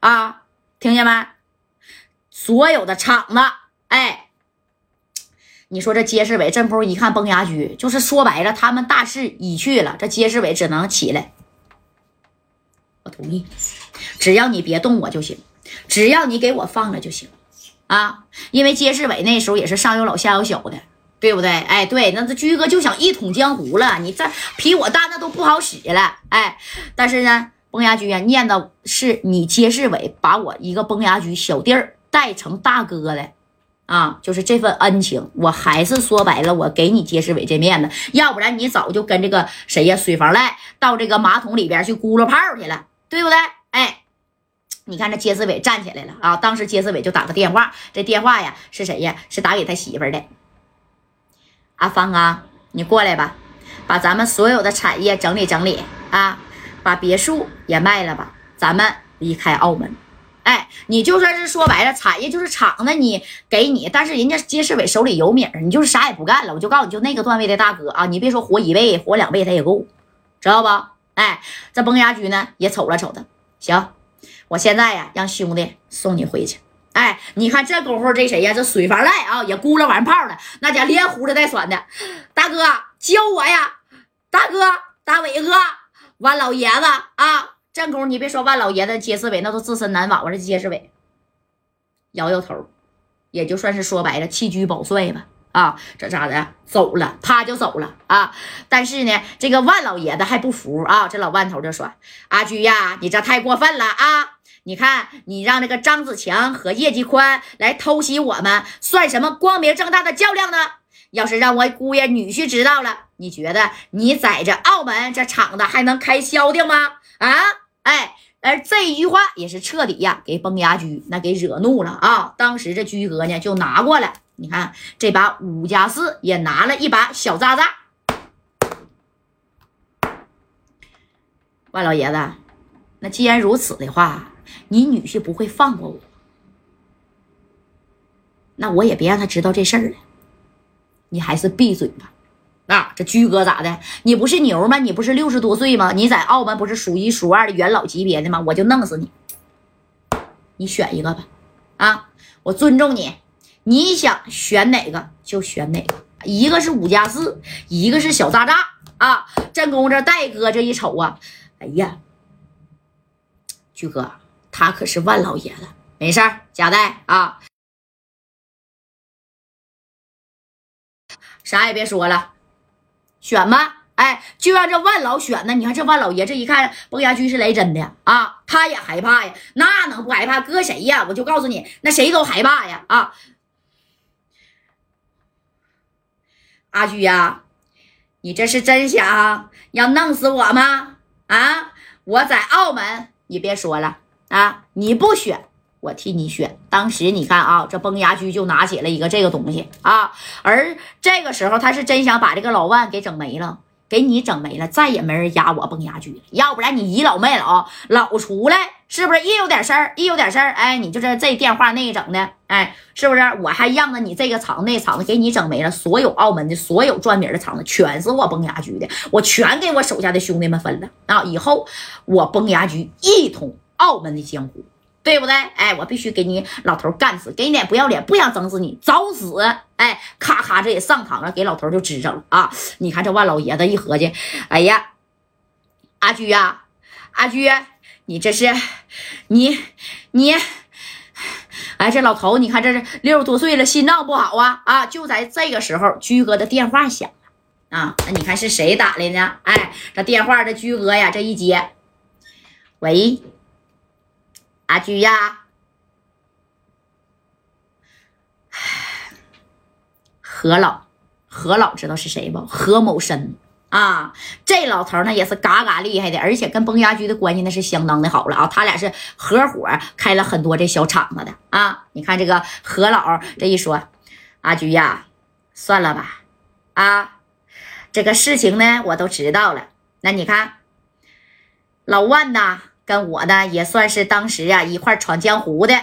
啊，听见没？所有的厂子，哎，你说这街市委这不一看崩牙驹，就是说白了，他们大势已去了，这街市委只能起来。我同意，只要你别动我就行，只要你给我放了就行啊！因为街市委那时候也是上有老下有小的，对不对？哎，对，那这驹哥就想一统江湖了，你这比我大那都不好使了，哎，但是呢。崩牙驹啊，念的是你街市委把我一个崩牙驹小弟儿带成大哥的啊，就是这份恩情，我还是说白了，我给你街市委这面子，要不然你早就跟这个谁呀水房赖到这个马桶里边去咕噜泡去了，对不对？哎，你看这街市委站起来了啊，当时街市委就打个电话，这电话呀是谁呀？是打给他媳妇的。阿芳啊，你过来吧，把咱们所有的产业整理整理啊。把别墅也卖了吧，咱们离开澳门。哎，你就算是说白了，产业就是厂子，你给你，但是人家街市委手里有米儿，你就是啥也不干了。我就告诉你，就那个段位的大哥啊，你别说活一辈，活两辈他也够，知道不？哎，这崩牙驹呢也瞅了瞅他，行，我现在呀让兄弟送你回去。哎，你看这功夫，这谁呀？这水房赖啊，也咕噜完炮了，那家连呼着带喘的。大哥教我呀，大哥大伟哥。万老爷子啊，正宫，你别说万老爷子，街市委那都自身难保啊。这街市委摇摇头，也就算是说白了，弃车保帅吧。啊，这咋的？走了，他就走了啊。但是呢，这个万老爷子还不服啊。这老万头就说：“阿居呀，你这太过分了啊！你看，你让那个张子强和叶继宽来偷袭我们，算什么光明正大的较量呢？要是让我姑爷女婿知道了。”你觉得你在这澳门这厂子还能开销的吗？啊，哎，而这一句话也是彻底呀，给崩牙驹那给惹怒了啊！当时这驹哥呢就拿过来，你看这把五加四也拿了一把小渣渣。万老爷子，那既然如此的话，你女婿不会放过我，那我也别让他知道这事儿了。你还是闭嘴吧。啊，这居哥咋的？你不是牛吗？你不是六十多岁吗？你在澳门不是数一数二的元老级别的吗？我就弄死你！你选一个吧。啊，我尊重你，你想选哪个就选哪个。一个是五加四，一个是小炸炸啊！正宫这戴哥这一瞅啊，哎呀，居哥他可是万老爷子，没事儿，贾戴啊，啥也别说了。选吧，哎，就让这万老选呢。你看这万老爷这一看，崩牙驹是来真的啊，他也害怕呀，那能不害怕？搁谁呀？我就告诉你，那谁都害怕呀！啊，阿驹呀，你这是真想要弄死我吗？啊，我在澳门，你别说了啊，你不选。我替你选，当时你看啊，这崩牙驹就拿起了一个这个东西啊，而这个时候他是真想把这个老万给整没了，给你整没了，再也没人压我崩牙驹了。要不然你倚老卖老，老出来是不是？一有点事儿，一有点事儿，哎，你就是这电话那一整的，哎，是不是？我还让着你这个厂那厂子给你整没了，所有澳门的所有赚米的厂子全是我崩牙驹的，我全给我手下的兄弟们分了啊！以后我崩牙驹一统澳门的江湖。对不对？哎，我必须给你老头干死，给你脸不要脸，不想整死你，找死！哎，咔咔，这也上膛了，给老头就支上了啊！你看这万老爷子一合计，哎呀，阿居呀，阿居，你这是你你，哎，这老头，你看这是六十多岁了，心脏不好啊啊！就在这个时候，居哥的电话响了啊！那你看是谁打来呢？哎，这电话这居哥呀，这一接，喂。阿居呀，何老，何老知道是谁不？何某生啊，这老头呢也是嘎嘎厉害的，而且跟崩牙驹的关系那是相当的好了啊。他俩是合伙开了很多这小厂子的啊。你看这个何老这一说，阿居呀，算了吧，啊，这个事情呢我都知道了。那你看，老万呐。跟我呢也算是当时啊一块闯江湖的，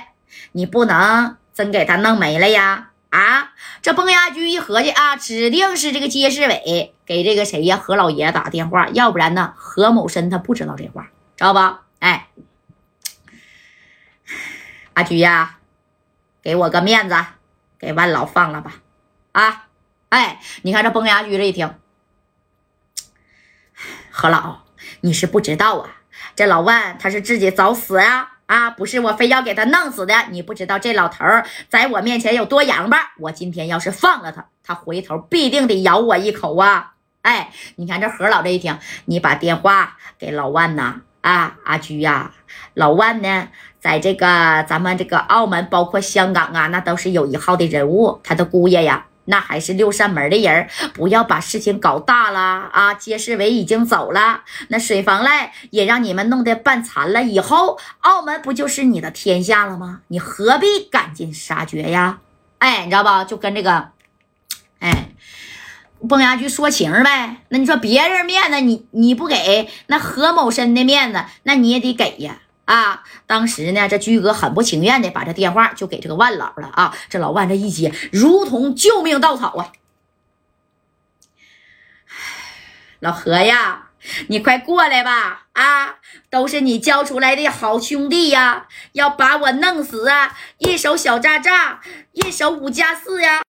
你不能真给他弄没了呀！啊，这崩牙驹一合计啊，指定是这个街市委给这个谁呀何老爷打电话，要不然呢何某生他不知道这话，知道吧？哎，阿菊呀，给我个面子，给万老放了吧。啊，哎，你看这崩牙驹这一听，何老，你是不知道啊，这老万他是自己找死呀。啊，不是我非要给他弄死的，你不知道这老头儿在我面前有多洋巴。我今天要是放了他，他回头必定得咬我一口啊！哎，你看这何老这一听，你把电话给老万呐，啊，阿菊呀，老万呢，在这个咱们这个澳门，包括香港啊，那都是有一号的人物，他的姑爷呀。那还是六扇门的人不要把事情搞大了啊！街市委已经走了，那水房赖也让你们弄得半残了，以后澳门不就是你的天下了吗？你何必赶尽杀绝呀？哎，你知道不？就跟这个，哎，崩牙驹说情呗。那你说别人面子你你不给，那何某生的面子那你也得给呀。啊，当时呢，这居哥很不情愿的把这电话就给这个万老了啊。这老万这一接，如同救命稻草啊！老何呀，你快过来吧！啊，都是你教出来的好兄弟呀，要把我弄死啊！一手小渣渣，一手五加四呀！